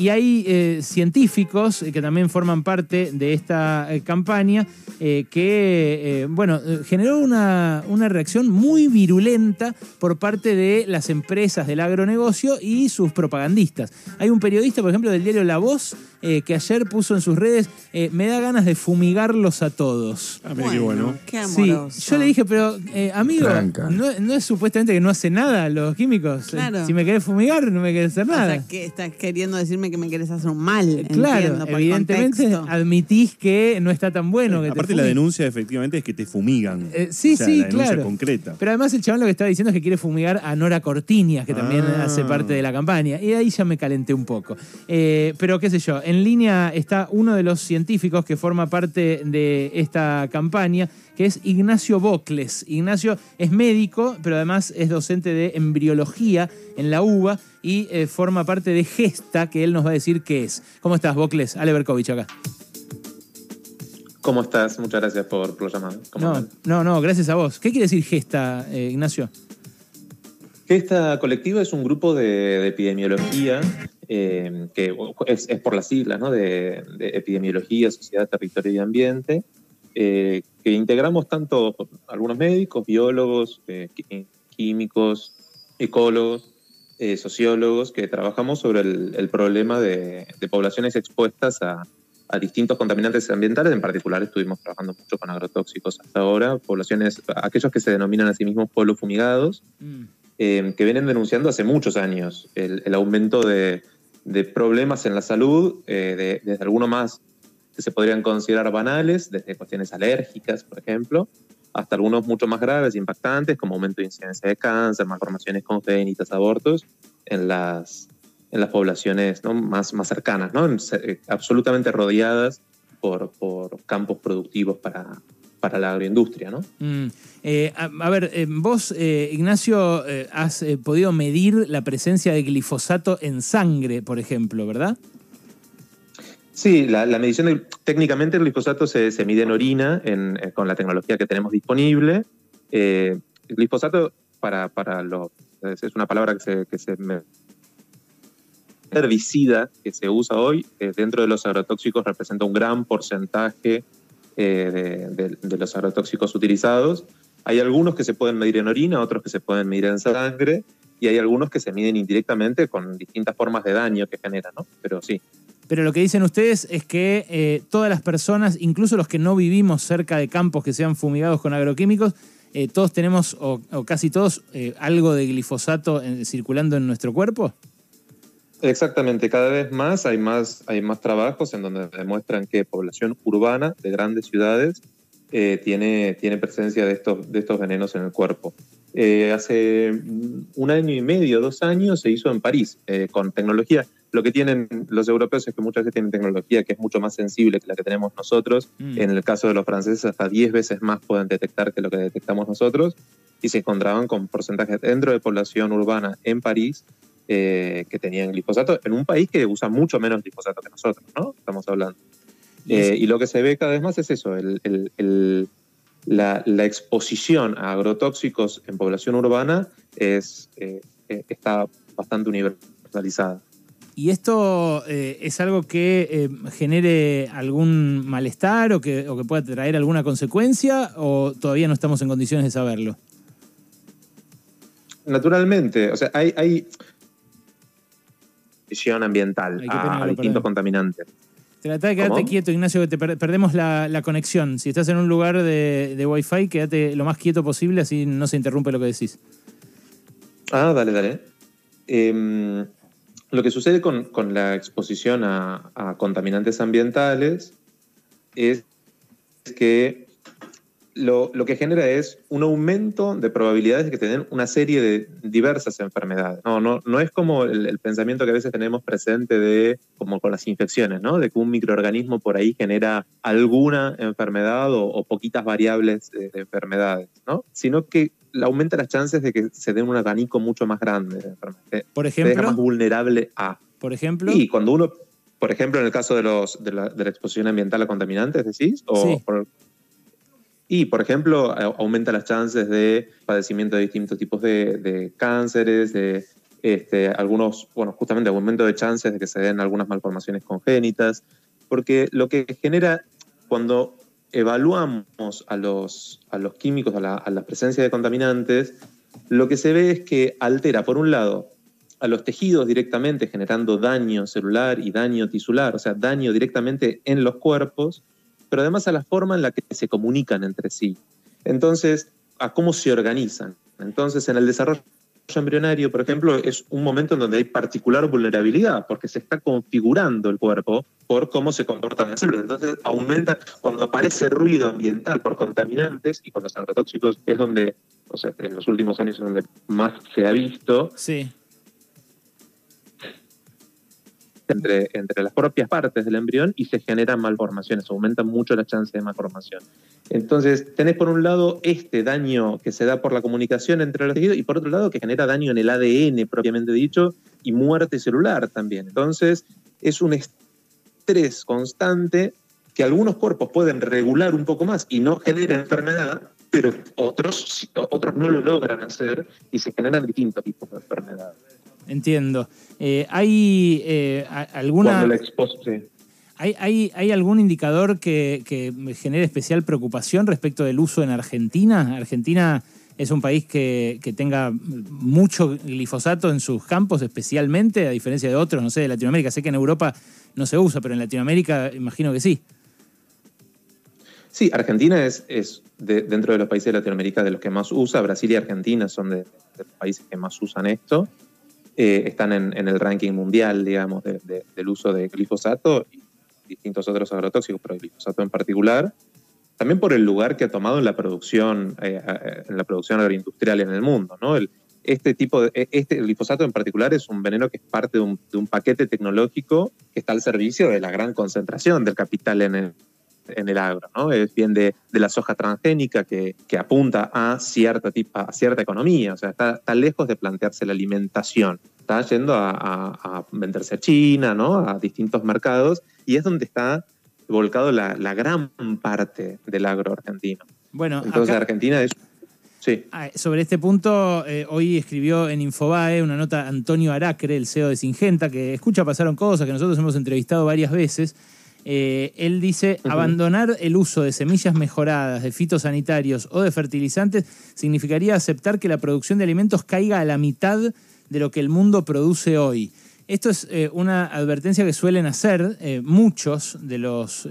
y hay científicos que también forman parte de esta campaña que, bueno, generó una, una reacción muy virulenta por parte de las empresas del agronegocio y sus propagandistas. Hay un periodista, por ejemplo, del diario La Voz, eh, que ayer puso en sus redes, eh, me da ganas de fumigarlos a todos. Ah, qué bueno. Qué sí, yo le dije, pero eh, amigo, no, es supuestamente que no hace nada los químicos. Claro. Si me querés fumigar, no me querés hacer nada. O sea, que estás queriendo decirme que me querés hacer un mal. Claro, evidentemente admitís que no está tan bueno. aparte la denuncia efectivamente es que te fumigan. sí, sí, la claro. concreta. Pero además el chabón lo que estaba diciendo es que quiere fumigar a Nora Cortiñas, que también ah. hace parte de la campaña. Y ahí ya me calenté un poco. pero qué sé yo, en línea está uno de los científicos que forma parte de esta campaña, que es Ignacio Bocles. Ignacio es médico, pero además es docente de embriología en la UBA y eh, forma parte de Gesta, que él nos va a decir qué es. ¿Cómo estás, Bocles? Ale Berkovich acá. ¿Cómo estás? Muchas gracias por, por la No, no, no, gracias a vos. ¿Qué quiere decir Gesta, eh, Ignacio? Gesta colectiva es un grupo de epidemiología eh, que es, por las siglas ¿no? de, epidemiología, sociedad, territorio y ambiente, eh, que integramos tanto algunos médicos, biólogos, eh, químicos, ecólogos, sociólogos, que trabajamos sobre el, problema de, poblaciones expuestas a, distintos contaminantes ambientales, en particular estuvimos trabajando mucho con agrotóxicos hasta ahora, poblaciones, aquellos que se denominan a sí mismos pueblos fumigados, mm. que vienen denunciando hace muchos años el aumento de, de problemas en la salud, eh, desde algunos más que se podrían considerar banales, desde cuestiones alérgicas, por ejemplo, hasta algunos mucho más graves impactantes, como aumento de incidencia de cáncer, malformaciones congénitas, abortos, en las, en las poblaciones ¿no? más, más cercanas, ¿no? Eh, absolutamente rodeadas por, por campos productivos para, para la agroindustria, ¿no? Mm. Eh, a, ver, eh, vos, Ignacio, has podido medir la presencia de glifosato en sangre, por ejemplo, ¿verdad? Sí, la, medición, técnicamente el glifosato se, mide en orina con la tecnología que tenemos disponible. el glifosato, para, para los, es una palabra que se, que se herbicida que se usa hoy, dentro de los agrotóxicos representa un gran porcentaje eh, de, los agrotóxicos utilizados. Hay algunos que se pueden medir en orina, otros que se pueden medir en sangre, y hay algunos que se miden indirectamente con distintas formas de daño que generan, ¿no? Pero sí. Pero lo que dicen ustedes es que eh, todas las personas, incluso los que no vivimos cerca de campos que sean fumigados con agroquímicos, eh, todos tenemos, o, casi todos, algo de glifosato circulando en nuestro cuerpo. Exactamente, cada vez más hay más, hay más trabajos en donde demuestran que población urbana de grandes ciudades eh, tiene, tiene presencia de estos, de estos venenos en el cuerpo. Eh, hace un año y medio, dos años, se hizo en París eh, con tecnología. Lo que tienen los europeos es que muchas veces tienen tecnología que es mucho más sensible que la que tenemos nosotros. Mm. En el caso de los franceses, hasta 10 veces más pueden detectar que lo que detectamos nosotros. Y se encontraban con porcentajes dentro de población urbana en París eh, que tenían glifosato en un país que usa mucho menos glifosato que nosotros, ¿no? Estamos hablando. Y, eh, lo que se ve cada vez más es eso, la, exposición a agrotóxicos en población urbana es, eh, está bastante universalizada. ¿Y esto es algo que genere algún malestar o que, o que pueda traer alguna consecuencia o todavía no estamos en condiciones de saberlo? Naturalmente, o sea, hay, hay ambiental a, distintos contaminantes. Trata de quedarte quieto, Ignacio, que te perdemos la, conexión. Si estás en un lugar de, de Wi-Fi, quédate lo más quieto posible, así no se interrumpe lo que decís. Ah, dale, dale. Em, lo que sucede con, la exposición a, a, contaminantes ambientales es que lo, que genera es un aumento de probabilidades de que tengan una serie de diversas enfermedades. No, no, no es como el, pensamiento que a veces tenemos presente de, como con las infecciones, ¿no? de que un microorganismo por ahí genera alguna enfermedad o, poquitas variables de, enfermedades, ¿no? sino que aumenta las chances de que se den un abanico mucho más grande de enfermedades. Por ejemplo. más vulnerable a. Por ejemplo. Y cuando uno, por ejemplo, en el caso de, los, de, la, exposición ambiental a contaminantes, decís, o y, por ejemplo, aumenta las chances de padecimiento de distintos tipos de, cánceres, de este, algunos, bueno, justamente aumento de chances de que se den algunas malformaciones congénitas, porque lo que genera cuando evaluamos a los, a los químicos, a la, a la presencia de contaminantes, lo que se ve es que altera, por un lado, a los tejidos directamente, generando daño celular y daño tisular, o sea, daño directamente en los cuerpos, pero además a la forma en la que se comunican entre sí. Entonces, a cómo se organizan. Entonces, en el desarrollo embrionario, por ejemplo, es un momento en donde hay particular vulnerabilidad, porque se está configurando el cuerpo por cómo se comportan las células. Entonces, aumenta cuando aparece ruido ambiental por contaminantes y con los agrotóxicos es donde, o sea, en los últimos años es donde más se ha visto, Sí. Entre, entre las propias partes del embrión y se generan malformaciones, aumentan mucho las chances de malformación. Entonces, tenés por un lado este daño que se da por la comunicación entre los tejidos y por otro lado que genera daño en el ADN propiamente dicho y muerte celular también. Entonces, es un estrés constante que algunos cuerpos pueden regular un poco más y no genera enfermedad, pero otros, otros no lo logran hacer y se generan distintos tipos de enfermedades. Entiendo. Eh, ¿Hay eh, alguna... Expos- sí. ¿Hay, hay, hay algún indicador que, que genere especial preocupación respecto del uso en Argentina? Argentina es un país que, que tenga mucho glifosato en sus campos, especialmente, a diferencia de otros, no sé, de Latinoamérica. Sé que en Europa no se usa, pero en Latinoamérica imagino que sí. Sí, Argentina es, es de- dentro de los países de Latinoamérica de los que más usa. Brasil y Argentina son de, de los países que más usan esto. Eh, están en, el ranking mundial, digamos, de- de- del uso de glifosato y distintos otros agrotóxicos, pero el glifosato en particular. También por el lugar que ha tomado en la producción, eh, eh, en la producción agroindustrial en el mundo. ¿no? Este tipo de, este el glifosato en particular es un veneno que es parte de un, de un paquete tecnológico que está al servicio de la gran concentración del capital en el, en el agro, ¿no? Es bien de, de la soja transgénica que, que apunta a cierta, a cierta economía, o sea, está, está lejos de plantearse la alimentación, está yendo a, a- a venderse a China, ¿no? A distintos mercados, y es donde está volcado la, la gran parte del agro argentino. Bueno, Entonces acá- Argentina es... Sí. Ah, Sobre este punto, eh, hoy escribió en Infobae una nota Antonio Aracre, el CEO de Singenta, que escucha pasaron cosas que nosotros hemos entrevistado varias veces. Eh, él dice, abandonar el uso de semillas mejoradas, de fitosanitarios o de fertilizantes significaría aceptar que la producción de alimentos caiga a la mitad de lo que el mundo produce hoy. Esto es eh, una advertencia que suelen hacer eh, muchos de los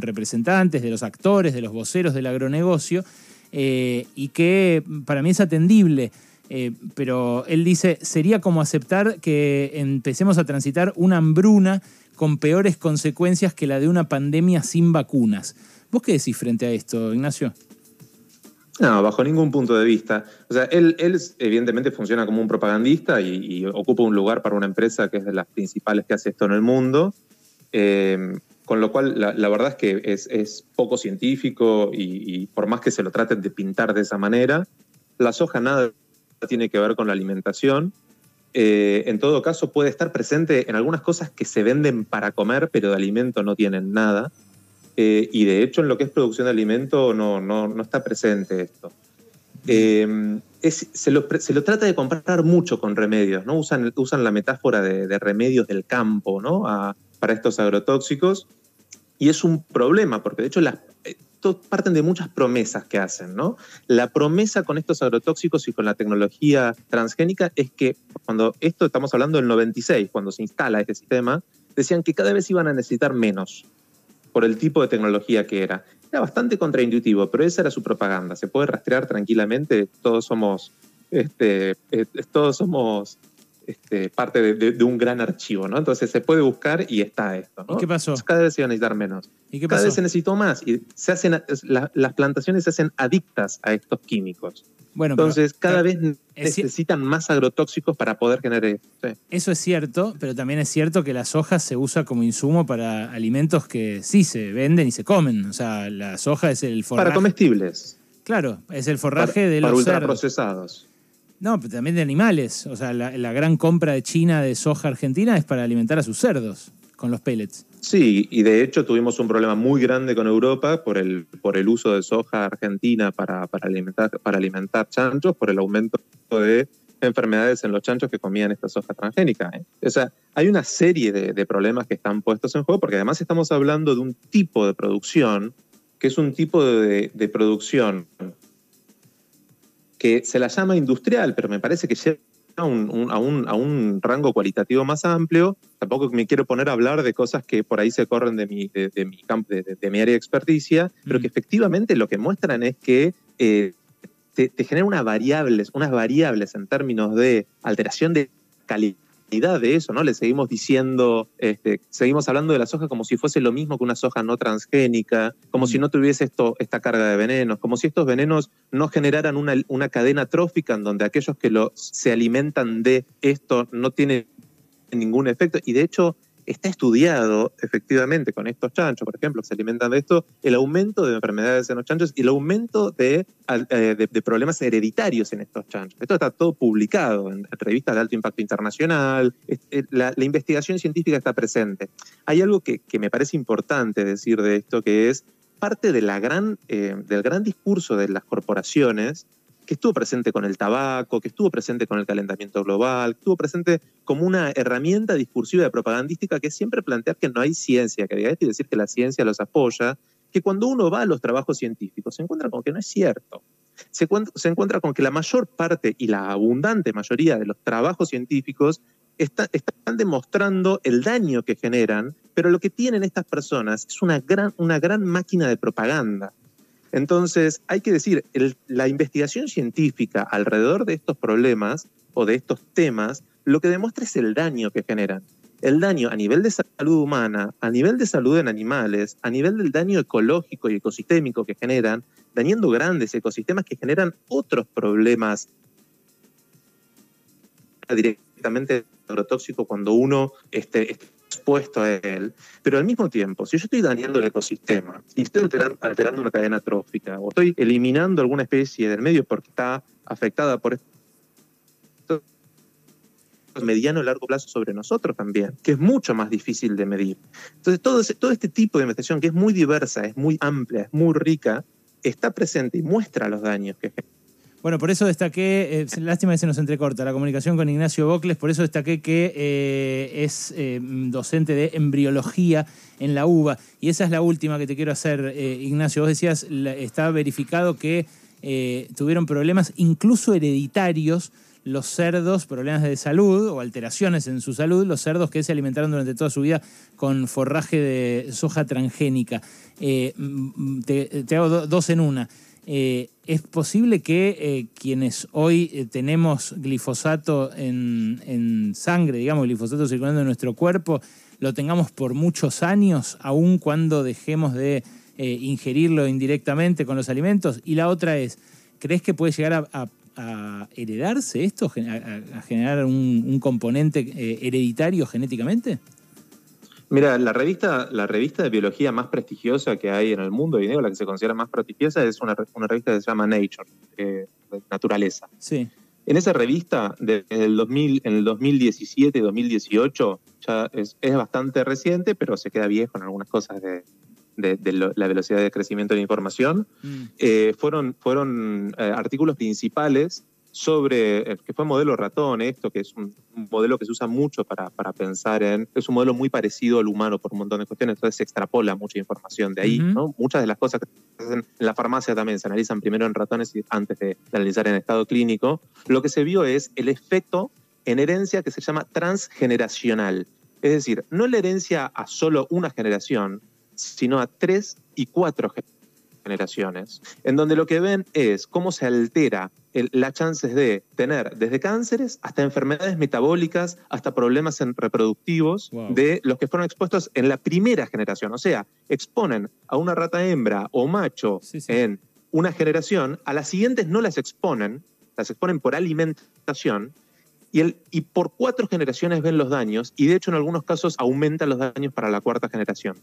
representantes, de los actores, de los voceros del agronegocio, y que para mí es atendible. Eh, pero él dice, sería como aceptar que empecemos a transitar una hambruna con peores consecuencias que la de una pandemia sin vacunas. ¿Vos qué decís frente a esto, Ignacio? No, bajo ningún punto de vista. O sea, él, evidentemente funciona como un propagandista y, ocupa un lugar para una empresa que es de las principales que hace esto en el mundo. Eh, con lo cual, la, verdad es que es, es poco científico y, y por más que se lo traten de pintar de esa manera, la soja nada tiene que ver con la alimentación. Eh, en todo caso, puede estar presente en algunas cosas que se venden para comer, pero de alimento no tienen nada. Eh, y de hecho, en lo que es producción de alimento, no, no, no está presente esto. Eh, se, lo, se lo trata de comprar mucho con remedios, ¿no? Usan, usan la metáfora de, remedios del campo, ¿no? Para estos agrotóxicos. Y es un problema, porque de hecho las, parten de muchas promesas que hacen, ¿no? La promesa con estos agrotóxicos y con la tecnología transgénica es que cuando esto estamos hablando del 96, cuando se instala este sistema, decían que cada vez iban a necesitar menos por el tipo de tecnología que era. Era bastante contraintuitivo, pero esa era su propaganda. Se puede rastrear tranquilamente. Todos somos, este, eh, todos somos este, parte de, de- de un gran archivo, ¿no? Entonces se puede buscar y está esto. ¿no? ¿Y qué pasó? Cada vez se va a necesitar menos. ¿Y qué cada pasó? vez se necesitó más y se hacen, la- las plantaciones se hacen adictas a estos químicos. Bueno, pero- Entonces cada pero vez necesitan más agrotóxicos para poder generar. Sí. Eso es cierto, pero también es cierto que la soja se usa como insumo para alimentos que sí se venden y se comen. O sea, la soja es el forraje. Para comestibles. Claro, es el forraje para, de para los cerdos. No, pero también de animales. O sea, la, gran compra de China de soja argentina es para alimentar a sus cerdos con los pellets. Sí, y de hecho tuvimos un problema muy grande con Europa por el, por el uso de soja argentina para, para, alimentar, para alimentar chanchos, por el aumento de enfermedades en los chanchos que comían esta soja transgénica. O sea, hay una serie de, problemas que están puestos en juego porque además estamos hablando de un tipo de producción que es un tipo de producción que se la llama industrial, pero me parece que llega a un, un- a, un, a un rango cualitativo más amplio. Tampoco me quiero poner a hablar de cosas que por ahí se corren de mi, de, de mi, campo, de, de- de mi área de experticia, pero Mm. que efectivamente lo que muestran es que eh, te, te genera unas variables, unas variables en términos de alteración de calidad de eso, ¿no? Le seguimos diciendo, este, seguimos hablando de la soja como si fuese lo mismo que una soja no transgénica, como Mm. si no tuviese esto, esta carga de venenos, como si estos venenos no generaran una, una cadena trófica en donde aquellos que lo, se alimentan de esto no tienen ningún efecto. Y de hecho, está estudiado efectivamente con estos chanchos, por ejemplo, que se alimentan de esto, el aumento de enfermedades en los chanchos y el aumento de, eh, problemas hereditarios en estos chanchos. Esto está todo publicado en revistas de alto impacto internacional, eh, la, investigación científica está presente. Hay algo que, me parece importante decir de esto, que es parte de gran, eh, del gran discurso de las corporaciones que estuvo presente con el tabaco, que estuvo presente con el calentamiento global, que estuvo presente como una herramienta discursiva y propagandística que siempre plantear que no hay ciencia, que diga esto y decir que la ciencia los apoya, que cuando uno va a los trabajos científicos se encuentra con que no es cierto. Se, se encuentra con que la mayor parte y la abundante mayoría de los trabajos científicos está- están demostrando el daño que generan, pero lo que tienen estas personas es una gran, una gran máquina de propaganda. Entonces, hay que decir, la investigación científica alrededor de estos problemas o de estos temas, lo que demuestra es el daño que generan. El daño a nivel de salud humana, a nivel de salud en animales, a nivel del daño ecológico y ecosistémico que generan, dañando grandes ecosistemas que generan otros problemas directamente agrotóxico cuando uno esté, esté expuesto a él. Pero al mismo tiempo, si yo estoy dañando el ecosistema y estoy alterando, una cadena trófica o estoy eliminando alguna especie del medio porque está afectada por esto mediano y largo plazo sobre nosotros también, que es mucho más difícil de medir. Entonces, todo este tipo de investigación, que es muy diversa, es muy amplia, es muy rica, está presente y muestra los daños que genera. Bueno, por eso destaqué, eh, lástima que se nos entrecorta la comunicación con Ignacio Bocles, por eso destaqué que eh, es eh, docente de embriología en la UBA. Y esa es la última que te quiero hacer, Ignacio. Vos decías, la- está verificado que tuvieron problemas incluso hereditarios los cerdos, problemas de salud o alteraciones en su salud, los cerdos que se alimentaron durante toda su vida con forraje de soja transgénica. Te, te hago do- dos en una. Eh, ¿Es posible que eh, quienes hoy eh, tenemos glifosato en, sangre, digamos, glifosato circulando en nuestro cuerpo, lo tengamos por muchos años, aun cuando dejemos de ingerirlo indirectamente con los alimentos? Y la otra es, ¿crees que puede llegar a, heredarse esto, a, generar un, componente hereditario genéticamente? Mira, la revista, la revista de biología más prestigiosa que hay en el mundo, y digo la que se considera más prestigiosa, es una, una revista que se llama Nature, eh, Naturaleza. Sí. En esa revista, desde el 2000, en el 2017 y 2018, ya es, es bastante reciente, pero se queda viejo en algunas cosas de, de- de lo- la velocidad de crecimiento de la información. Mm. Eh, fueron fueron eh, artículos principales sobre, que fue modelo ratón, esto, que es un, modelo que se usa mucho para, para pensar en, es un modelo muy parecido al humano por un montón de cuestiones, entonces se extrapola mucha información de ahí, Ujú. ¿no? Muchas de las cosas que se hacen en la farmacia también se analizan primero en ratones y antes de, de analizar en estado clínico. Lo que se vio es el efecto en herencia que se llama transgeneracional. Es decir, no la herencia a solo una generación, sino a tres y cuatro generaciones en donde lo que ven es cómo se altera las chances de tener desde cánceres hasta enfermedades metabólicas, hasta problemas en reproductivos Wow. de los que fueron expuestos en la primera generación. O sea, exponen a una rata hembra o macho Sí, sí. en una generación, a las siguientes no las exponen, las exponen por alimentación, y, el, y por cuatro generaciones ven los daños, y de hecho en algunos casos aumentan los daños para la cuarta generación.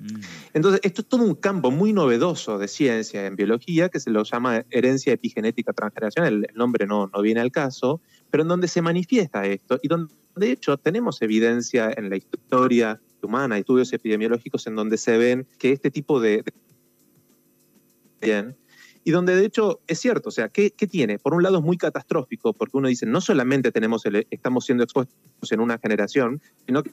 Mm. Entonces, esto es todo un campo muy novedoso de ciencia en biología que se lo llama herencia epigenética transgeneracional. El, nombre no, no viene al caso, pero en donde se manifiesta esto y donde, de hecho, tenemos evidencia en la historia humana, estudios epidemiológicos en donde se ven que este tipo de- Bien. y donde de hecho es cierto, o sea, ¿qué, qué tiene? Por un lado es muy catastrófico, porque uno dice, no solamente tenemos el- estamos siendo expuestos en una generación, sino que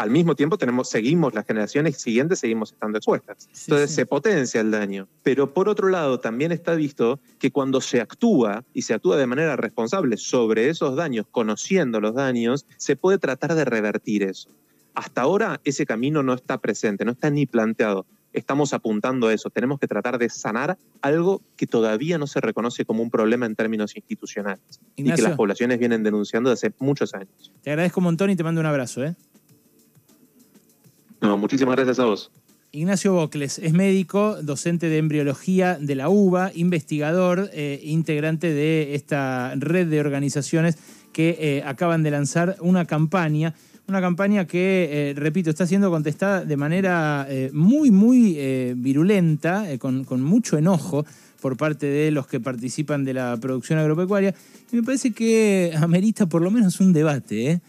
al mismo tiempo tenemos, seguimos las generaciones siguientes, seguimos estando expuestas. Entonces sí. se potencia el daño. Pero por otro lado, también está visto que cuando se actúa y se actúa de manera responsable sobre esos daños, conociendo los daños, se puede tratar de revertir eso. Hasta ahora ese camino no está presente, no está ni planteado. Estamos apuntando a eso. Tenemos que tratar de sanar algo que todavía no se reconoce como un problema en términos institucionales y que las poblaciones vienen denunciando desde hace muchos años. Te agradezco un montón y te mando un abrazo, ¿eh? No, muchísimas gracias a vos. Ignacio Bocles es médico, docente de embriología de la UBA, investigador, eh, integrante de esta red de organizaciones que eh, acaban de lanzar una campaña, una campaña que, eh, repito, está siendo contestada de manera eh, muy, muy virulenta, con, con mucho enojo por parte de los que participan de la producción agropecuaria. Y me parece que amerita por lo menos un debate, ¿eh?